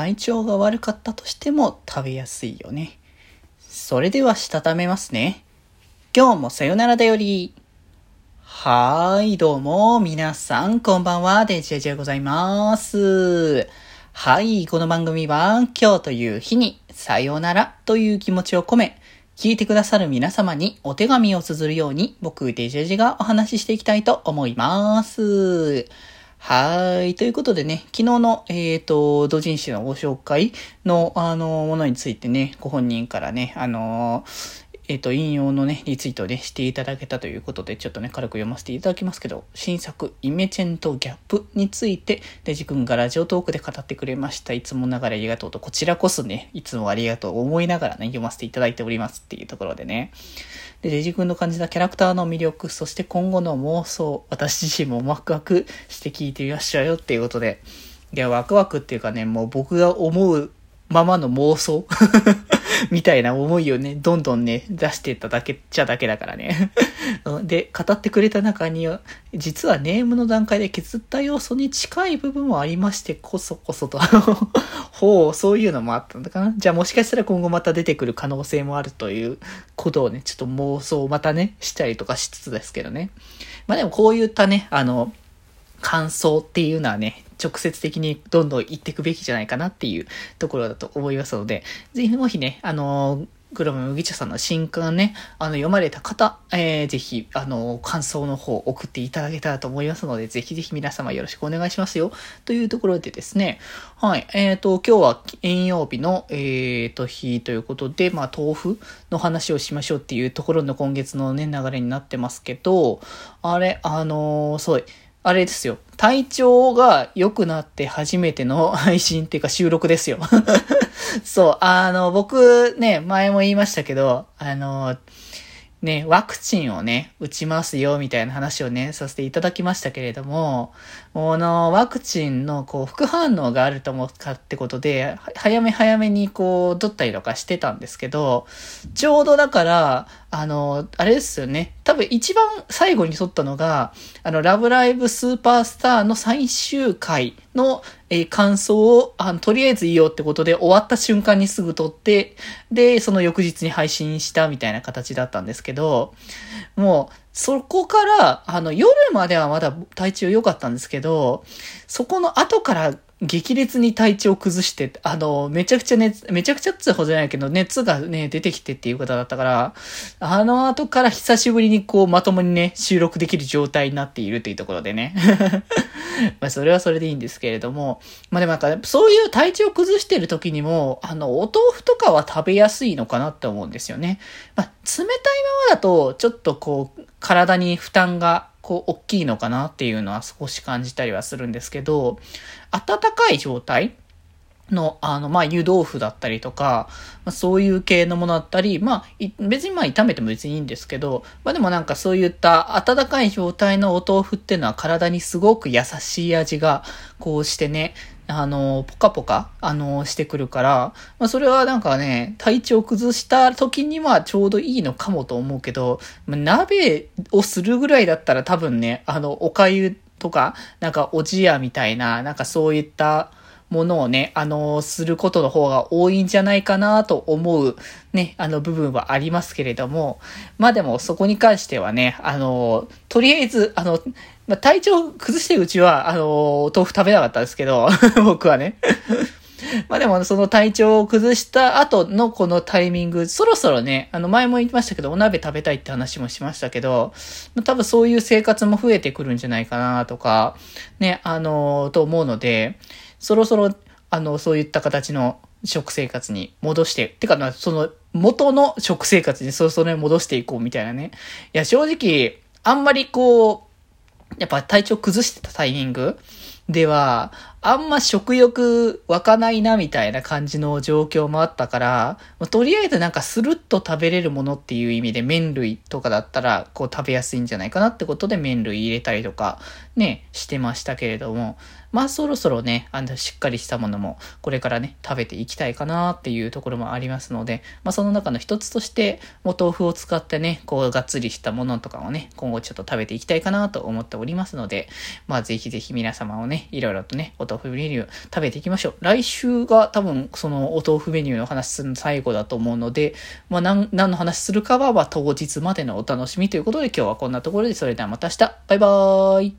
体調が悪かったとしても食べやすいよね。それではしたためますね。今日もさよならだより。はーい、どうも、皆さん、こんばんは、デジェジでございます。はい、この番組は、今日という日に、さよならという気持ちを込め、聞いてくださる皆様にお手紙を綴るように、僕、デジェジがお話ししていきたいと思います。はい。ということでね、昨日の、えっ、ー、と、土人誌のご紹介の、あの、ものについてね、ご本人からね、あの、えっ、と、引用のね、リツイートでしていただけたということで、ちょっとね、軽く読ませていただきますけど、新作、イメチェンとギャップについて、デジ君がラジオトークで語ってくれました。いつもながらありがとうと、こちらこそね、いつもありがとう思いながらね、読ませていただいておりますっていうところでね。で、デジ君の感じたキャラクターの魅力、そして今後の妄想、私自身もワクワクして聞いてみましたよっていうことで、いや、ワクワクっていうかね、もう僕が思うままの妄想 みたいな思いをね、どんどんね、出していっただけっちゃだけだからね で、語ってくれた中には、実はネームの段階で削った要素に近い部分もありまして、こそこそと ほう、そういうのもあったんだかな。じゃあもしかしたら今後また出てくる可能性もあるということをね、ちょっと妄想をまたね、したりとかしつつですけどね。まあでもこういったね、あの、感想っていうのはね、直接的にどんどん言っていくべきじゃないかなっていうところだと思いますので、ぜひもしね、あの、グロム麦茶さんの新刊ね、あの、読まれた方、えー、ぜひ、あの、感想の方送っていただけたらと思いますので、ぜひぜひ皆様よろしくお願いしますよ。というところでですね、はい、えっ、ー、と、今日は金曜日の、えっ、ー、と、日ということで、まあ、豆腐の話をしましょうっていうところの今月のね、流れになってますけど、あれ、あのー、そう、あれですよ。体調が良くなって初めての配信っていうか収録ですよ。そう、あの、僕ね、前も言いましたけど、あの、ね、ワクチンをね、打ちますよ、みたいな話をね、させていただきましたけれども、このワクチンのこう副反応があると思うかってことで、早め早めにこう、取ったりとかしてたんですけど、ちょうどだから、あの、あれですよね。多分一番最後に撮ったのが、あの、ラブライブスーパースターの最終回の、えー、感想を、あの、とりあえずいいよってことで終わった瞬間にすぐ撮って、で、その翌日に配信したみたいな形だったんですけど、もう、そこから、あの、夜まではまだ体調良かったんですけど、そこの後から激烈に体調崩して、あの、めちゃくちゃ熱、めちゃくちゃってほどじゃないけど、熱がね、出てきてっていう方だったから、あの後から久しぶりにこう、まともにね、収録できる状態になっているというところでね。まあ、それはそれでいいんですけれども、まあでもなんか、そういう体調崩してる時にも、あの、お豆腐とかは食べやすいのかなって思うんですよね。まあ、冷たいままだと、ちょっとこう、体に負担がこう、大きいのかなっていうのは少し感じたりはするんですけど、暖かい状態の、あの、まあ、湯豆腐だったりとか、まあ、そういう系のものだったり、まあ、別にまあ、炒めても別にいいんですけど、まあ、でもなんかそういった温かい状態のお豆腐っていうのは体にすごく優しい味が、こうしてね、あの、ポカポカ、あの、してくるから、まあ、それはなんかね、体調崩した時にはちょうどいいのかもと思うけど、まあ、鍋をするぐらいだったら多分ね、あの、お粥とか、なんかおじやみたいな、なんかそういった、ものをね、あの、することの方が多いんじゃないかなと思うね、あの部分はありますけれども、まあでもそこに関してはね、あの、とりあえず、あの、まあ、体調崩してるうちは、あの、豆腐食べなかったですけど、僕はね。まあでも、その体調を崩した後のこのタイミング、そろそろね、あの前も言いましたけど、お鍋食べたいって話もしましたけど、ま多分そういう生活も増えてくるんじゃないかなとか、ね、あの、と思うので、そろそろ、あの、そういった形の食生活に戻して、てか、その、元の食生活にそろそろ戻していこうみたいなね。いや、正直、あんまりこう、やっぱ体調崩してたタイミングでは、あんま食欲湧かないなみたいな感じの状況もあったから、とりあえずなんかスルッと食べれるものっていう意味で麺類とかだったらこう食べやすいんじゃないかなってことで麺類入れたりとかね、してましたけれども、まあそろそろね、あのしっかりしたものもこれからね、食べていきたいかなっていうところもありますので、まあその中の一つとして、お豆腐を使ってね、こうがっつりしたものとかをね、今後ちょっと食べていきたいかなと思っておりますので、まあぜひぜひ皆様をね、いろいろとね、お豆腐メニュー食べていきましょう。来週が多分そのお豆腐メニューの話するの最後だと思うので、まあ何、何の話するかは、まあ当日までのお楽しみということで今日はこんなところで、それではまた明日。バイバーイ。